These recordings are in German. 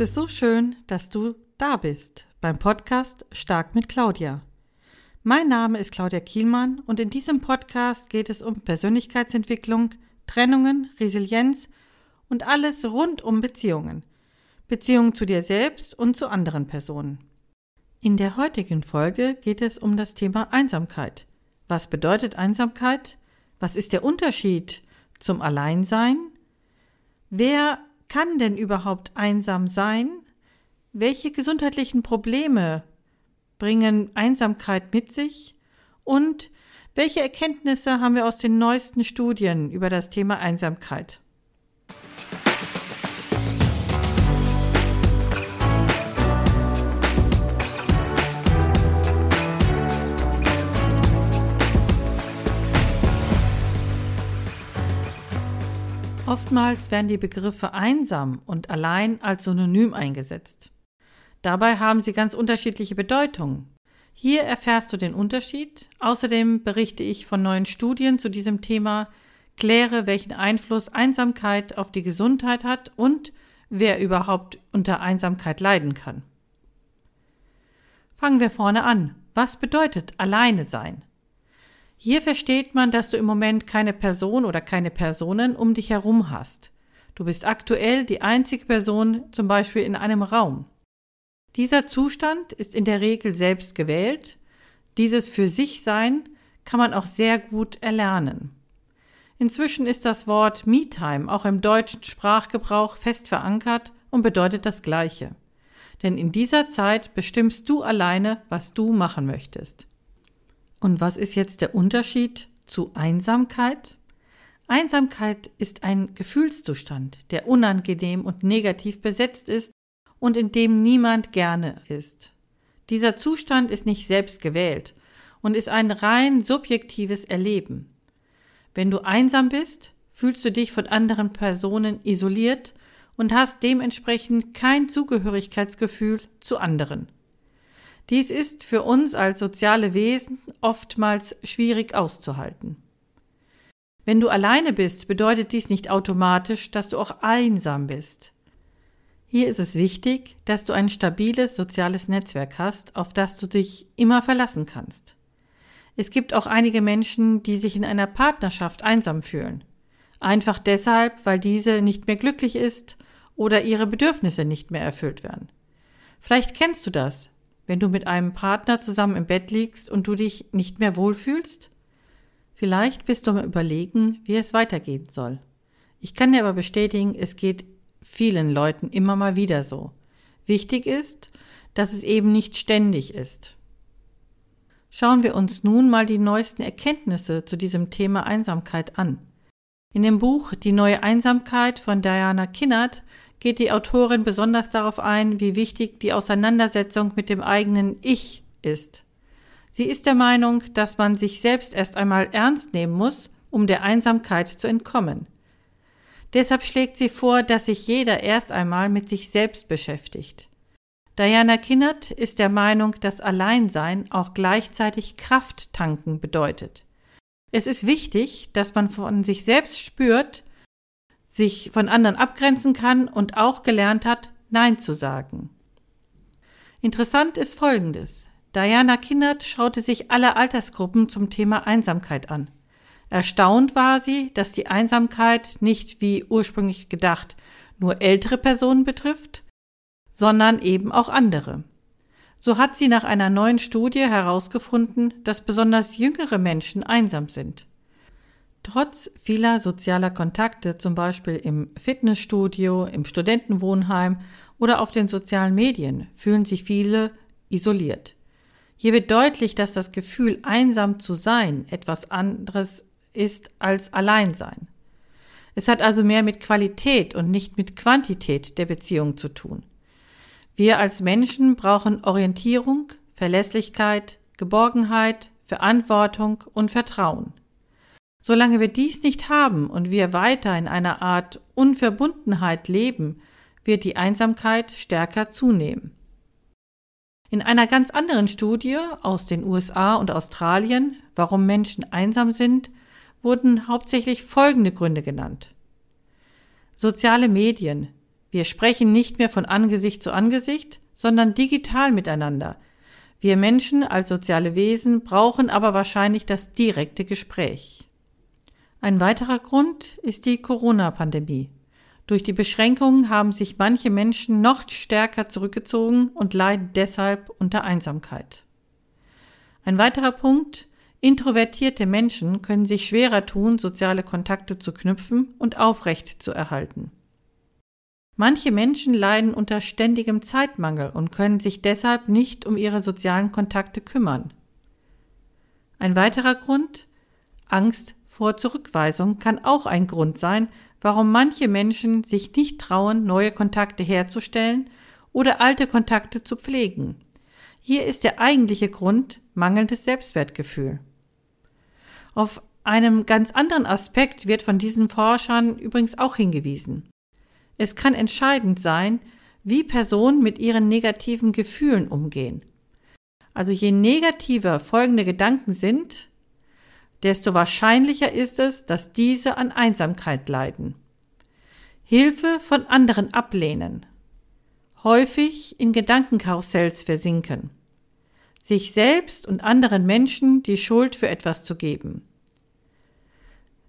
Es ist so schön, dass du da bist beim Podcast Stark mit Claudia. Mein Name ist Claudia Kielmann und in diesem Podcast geht es um Persönlichkeitsentwicklung, Trennungen, Resilienz und alles rund um Beziehungen. Beziehungen zu dir selbst und zu anderen Personen. In der heutigen Folge geht es um das Thema Einsamkeit. Was bedeutet Einsamkeit? Was ist der Unterschied zum Alleinsein? Wer kann denn überhaupt einsam sein? Welche gesundheitlichen Probleme bringen Einsamkeit mit sich? Und welche Erkenntnisse haben wir aus den neuesten Studien über das Thema Einsamkeit? Oftmals werden die Begriffe einsam und allein als Synonym eingesetzt. Dabei haben sie ganz unterschiedliche Bedeutungen. Hier erfährst du den Unterschied. Außerdem berichte ich von neuen Studien zu diesem Thema, kläre, welchen Einfluss Einsamkeit auf die Gesundheit hat und wer überhaupt unter Einsamkeit leiden kann. Fangen wir vorne an. Was bedeutet alleine sein? Hier versteht man, dass du im Moment keine Person oder keine Personen um dich herum hast. Du bist aktuell die einzige Person zum Beispiel in einem Raum. Dieser Zustand ist in der Regel selbst gewählt. Dieses für sich Sein kann man auch sehr gut erlernen. Inzwischen ist das Wort Me-Time auch im deutschen Sprachgebrauch fest verankert und bedeutet das Gleiche. Denn in dieser Zeit bestimmst du alleine, was du machen möchtest. Und was ist jetzt der Unterschied zu Einsamkeit? Einsamkeit ist ein Gefühlszustand, der unangenehm und negativ besetzt ist und in dem niemand gerne ist. Dieser Zustand ist nicht selbst gewählt und ist ein rein subjektives Erleben. Wenn du einsam bist, fühlst du dich von anderen Personen isoliert und hast dementsprechend kein Zugehörigkeitsgefühl zu anderen. Dies ist für uns als soziale Wesen oftmals schwierig auszuhalten. Wenn du alleine bist, bedeutet dies nicht automatisch, dass du auch einsam bist. Hier ist es wichtig, dass du ein stabiles soziales Netzwerk hast, auf das du dich immer verlassen kannst. Es gibt auch einige Menschen, die sich in einer Partnerschaft einsam fühlen. Einfach deshalb, weil diese nicht mehr glücklich ist oder ihre Bedürfnisse nicht mehr erfüllt werden. Vielleicht kennst du das, wenn du mit einem Partner zusammen im Bett liegst und du dich nicht mehr wohlfühlst? Vielleicht bist du am Überlegen, wie es weitergehen soll. Ich kann dir aber bestätigen, es geht vielen Leuten immer mal wieder so. Wichtig ist, dass es eben nicht ständig ist. Schauen wir uns nun mal die neuesten Erkenntnisse zu diesem Thema Einsamkeit an. In dem Buch Die neue Einsamkeit von Diana Kinnert geht die Autorin besonders darauf ein, wie wichtig die Auseinandersetzung mit dem eigenen Ich ist. Sie ist der Meinung, dass man sich selbst erst einmal ernst nehmen muss, um der Einsamkeit zu entkommen. Deshalb schlägt sie vor, dass sich jeder erst einmal mit sich selbst beschäftigt. Diana Kinnert ist der Meinung, dass Alleinsein auch gleichzeitig Kraft tanken bedeutet. Es ist wichtig, dass man von sich selbst spürt, sich von anderen abgrenzen kann und auch gelernt hat, Nein zu sagen. Interessant ist Folgendes. Diana Kindert schaute sich alle Altersgruppen zum Thema Einsamkeit an. Erstaunt war sie, dass die Einsamkeit nicht wie ursprünglich gedacht nur ältere Personen betrifft, sondern eben auch andere. So hat sie nach einer neuen Studie herausgefunden, dass besonders jüngere Menschen einsam sind. Trotz vieler sozialer Kontakte, zum Beispiel im Fitnessstudio, im Studentenwohnheim oder auf den sozialen Medien, fühlen sich viele isoliert. Hier wird deutlich, dass das Gefühl, einsam zu sein, etwas anderes ist als Alleinsein. Es hat also mehr mit Qualität und nicht mit Quantität der Beziehung zu tun. Wir als Menschen brauchen Orientierung, Verlässlichkeit, Geborgenheit, Verantwortung und Vertrauen. Solange wir dies nicht haben und wir weiter in einer Art Unverbundenheit leben, wird die Einsamkeit stärker zunehmen. In einer ganz anderen Studie aus den USA und Australien, warum Menschen einsam sind, wurden hauptsächlich folgende Gründe genannt. Soziale Medien. Wir sprechen nicht mehr von Angesicht zu Angesicht, sondern digital miteinander. Wir Menschen als soziale Wesen brauchen aber wahrscheinlich das direkte Gespräch. Ein weiterer Grund ist die Corona-Pandemie. Durch die Beschränkungen haben sich manche Menschen noch stärker zurückgezogen und leiden deshalb unter Einsamkeit. Ein weiterer Punkt Introvertierte Menschen können sich schwerer tun, soziale Kontakte zu knüpfen und aufrecht zu erhalten. Manche Menschen leiden unter ständigem Zeitmangel und können sich deshalb nicht um ihre sozialen Kontakte kümmern. Ein weiterer Grund Angst vor Zurückweisung kann auch ein Grund sein, warum manche Menschen sich nicht trauen, neue Kontakte herzustellen oder alte Kontakte zu pflegen. Hier ist der eigentliche Grund mangelndes Selbstwertgefühl. Auf einem ganz anderen Aspekt wird von diesen Forschern übrigens auch hingewiesen. Es kann entscheidend sein, wie Personen mit ihren negativen Gefühlen umgehen. Also je negativer folgende Gedanken sind, desto wahrscheinlicher ist es, dass diese an Einsamkeit leiden. Hilfe von anderen ablehnen. Häufig in Gedankenkarussells versinken sich selbst und anderen Menschen die Schuld für etwas zu geben,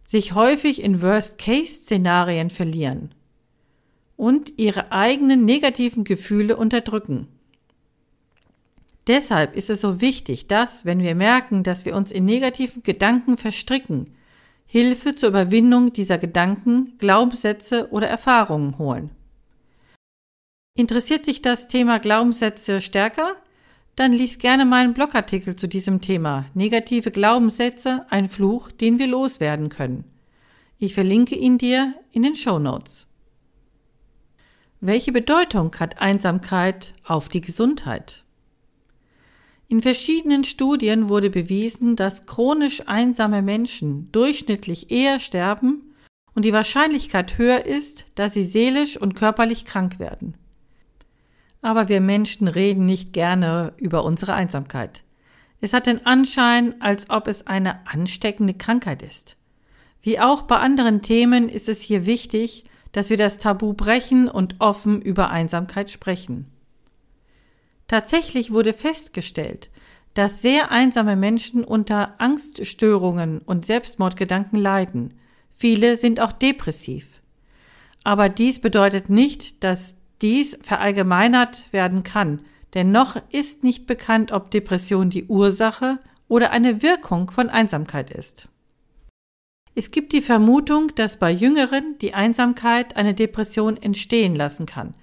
sich häufig in Worst-Case-Szenarien verlieren und ihre eigenen negativen Gefühle unterdrücken. Deshalb ist es so wichtig, dass, wenn wir merken, dass wir uns in negativen Gedanken verstricken, Hilfe zur Überwindung dieser Gedanken, Glaubenssätze oder Erfahrungen holen. Interessiert sich das Thema Glaubenssätze stärker? Dann lies gerne meinen Blogartikel zu diesem Thema Negative Glaubenssätze, ein Fluch, den wir loswerden können. Ich verlinke ihn dir in den Show Notes. Welche Bedeutung hat Einsamkeit auf die Gesundheit? In verschiedenen Studien wurde bewiesen, dass chronisch einsame Menschen durchschnittlich eher sterben und die Wahrscheinlichkeit höher ist, dass sie seelisch und körperlich krank werden. Aber wir Menschen reden nicht gerne über unsere Einsamkeit. Es hat den Anschein, als ob es eine ansteckende Krankheit ist. Wie auch bei anderen Themen ist es hier wichtig, dass wir das Tabu brechen und offen über Einsamkeit sprechen. Tatsächlich wurde festgestellt, dass sehr einsame Menschen unter Angststörungen und Selbstmordgedanken leiden. Viele sind auch depressiv. Aber dies bedeutet nicht, dass dies verallgemeinert werden kann, denn noch ist nicht bekannt, ob Depression die Ursache oder eine Wirkung von Einsamkeit ist. Es gibt die Vermutung, dass bei Jüngeren die Einsamkeit eine Depression entstehen lassen kann,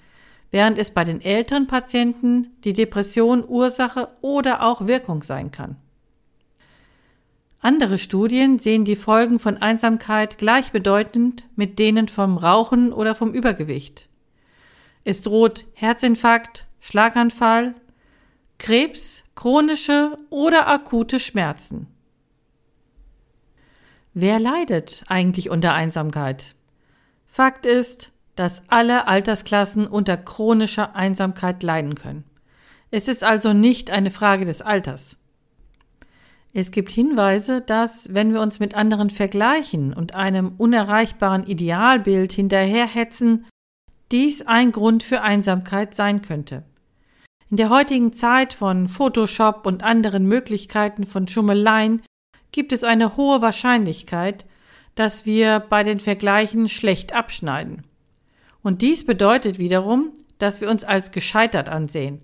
während es bei den älteren Patienten die Depression Ursache oder auch Wirkung sein kann. Andere Studien sehen die Folgen von Einsamkeit gleichbedeutend mit denen vom Rauchen oder vom Übergewicht. Es droht Herzinfarkt, Schlaganfall, Krebs, chronische oder akute Schmerzen. Wer leidet eigentlich unter Einsamkeit? Fakt ist, dass alle Altersklassen unter chronischer Einsamkeit leiden können. Es ist also nicht eine Frage des Alters. Es gibt Hinweise, dass, wenn wir uns mit anderen vergleichen und einem unerreichbaren Idealbild hinterherhetzen, dies ein Grund für Einsamkeit sein könnte. In der heutigen Zeit von Photoshop und anderen Möglichkeiten von Schummeleien gibt es eine hohe Wahrscheinlichkeit, dass wir bei den Vergleichen schlecht abschneiden. Und dies bedeutet wiederum, dass wir uns als gescheitert ansehen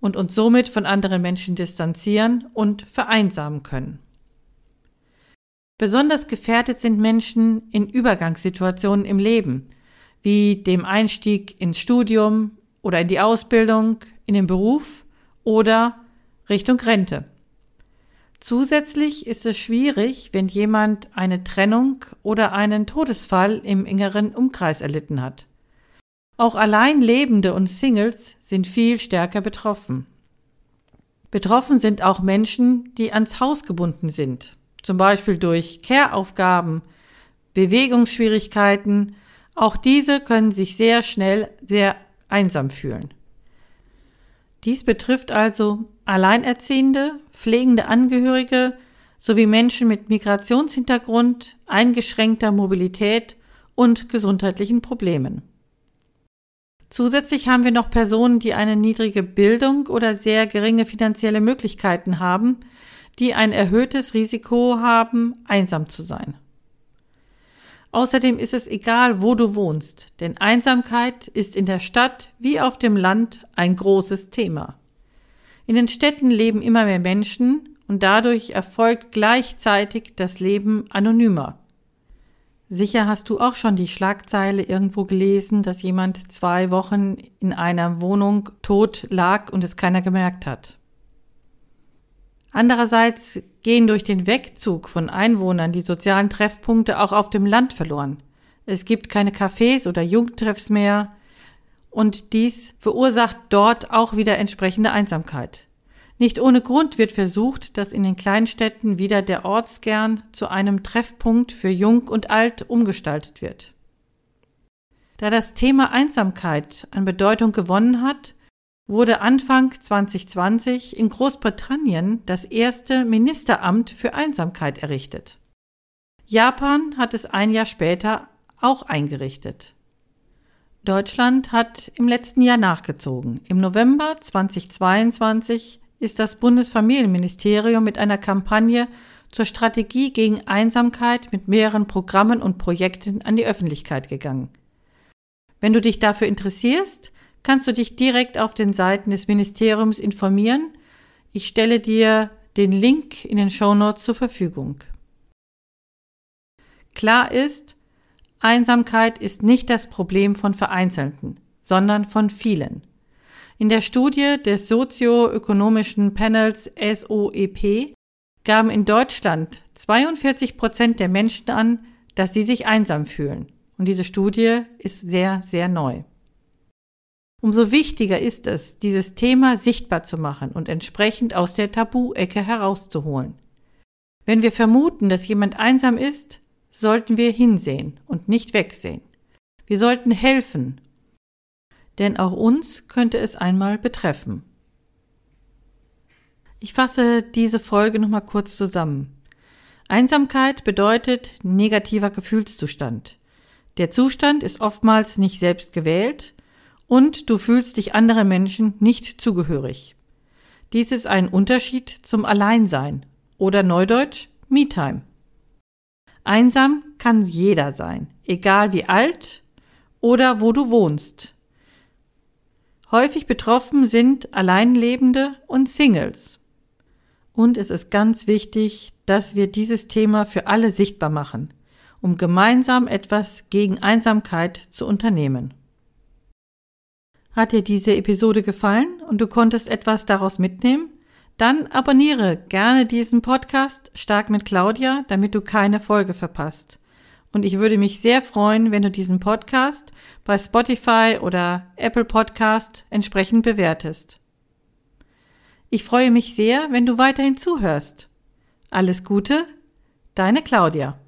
und uns somit von anderen Menschen distanzieren und vereinsamen können. Besonders gefährdet sind Menschen in Übergangssituationen im Leben, wie dem Einstieg ins Studium oder in die Ausbildung, in den Beruf oder Richtung Rente. Zusätzlich ist es schwierig, wenn jemand eine Trennung oder einen Todesfall im engeren Umkreis erlitten hat. Auch Alleinlebende und Singles sind viel stärker betroffen. Betroffen sind auch Menschen, die ans Haus gebunden sind, zum Beispiel durch Care-Aufgaben, Bewegungsschwierigkeiten auch diese können sich sehr schnell sehr einsam fühlen. Dies betrifft also Alleinerziehende, pflegende Angehörige sowie Menschen mit Migrationshintergrund, eingeschränkter Mobilität und gesundheitlichen Problemen. Zusätzlich haben wir noch Personen, die eine niedrige Bildung oder sehr geringe finanzielle Möglichkeiten haben, die ein erhöhtes Risiko haben, einsam zu sein. Außerdem ist es egal, wo du wohnst, denn Einsamkeit ist in der Stadt wie auf dem Land ein großes Thema. In den Städten leben immer mehr Menschen und dadurch erfolgt gleichzeitig das Leben anonymer. Sicher hast du auch schon die Schlagzeile irgendwo gelesen, dass jemand zwei Wochen in einer Wohnung tot lag und es keiner gemerkt hat. Andererseits gehen durch den Wegzug von Einwohnern die sozialen Treffpunkte auch auf dem Land verloren. Es gibt keine Cafés oder Jugendtreffs mehr und dies verursacht dort auch wieder entsprechende Einsamkeit. Nicht ohne Grund wird versucht, dass in den Kleinstädten wieder der Ortskern zu einem Treffpunkt für Jung und Alt umgestaltet wird. Da das Thema Einsamkeit an Bedeutung gewonnen hat, wurde Anfang 2020 in Großbritannien das erste Ministeramt für Einsamkeit errichtet. Japan hat es ein Jahr später auch eingerichtet. Deutschland hat im letzten Jahr nachgezogen. Im November 2022 ist das Bundesfamilienministerium mit einer Kampagne zur Strategie gegen Einsamkeit mit mehreren Programmen und Projekten an die Öffentlichkeit gegangen. Wenn du dich dafür interessierst, kannst du dich direkt auf den Seiten des Ministeriums informieren. Ich stelle dir den Link in den Show Notes zur Verfügung. Klar ist, Einsamkeit ist nicht das Problem von Vereinzelten, sondern von vielen. In der Studie des sozioökonomischen Panels SOEP gaben in Deutschland 42 Prozent der Menschen an, dass sie sich einsam fühlen. Und diese Studie ist sehr, sehr neu. Umso wichtiger ist es, dieses Thema sichtbar zu machen und entsprechend aus der Tabu-Ecke herauszuholen. Wenn wir vermuten, dass jemand einsam ist, sollten wir hinsehen und nicht wegsehen. Wir sollten helfen denn auch uns könnte es einmal betreffen. Ich fasse diese Folge nochmal kurz zusammen. Einsamkeit bedeutet negativer Gefühlszustand. Der Zustand ist oftmals nicht selbst gewählt und du fühlst dich anderen Menschen nicht zugehörig. Dies ist ein Unterschied zum Alleinsein oder Neudeutsch Me-Time. Einsam kann jeder sein, egal wie alt oder wo du wohnst. Häufig betroffen sind Alleinlebende und Singles. Und es ist ganz wichtig, dass wir dieses Thema für alle sichtbar machen, um gemeinsam etwas gegen Einsamkeit zu unternehmen. Hat dir diese Episode gefallen und du konntest etwas daraus mitnehmen? Dann abonniere gerne diesen Podcast Stark mit Claudia, damit du keine Folge verpasst. Und ich würde mich sehr freuen, wenn du diesen Podcast bei Spotify oder Apple Podcast entsprechend bewertest. Ich freue mich sehr, wenn du weiterhin zuhörst. Alles Gute, deine Claudia.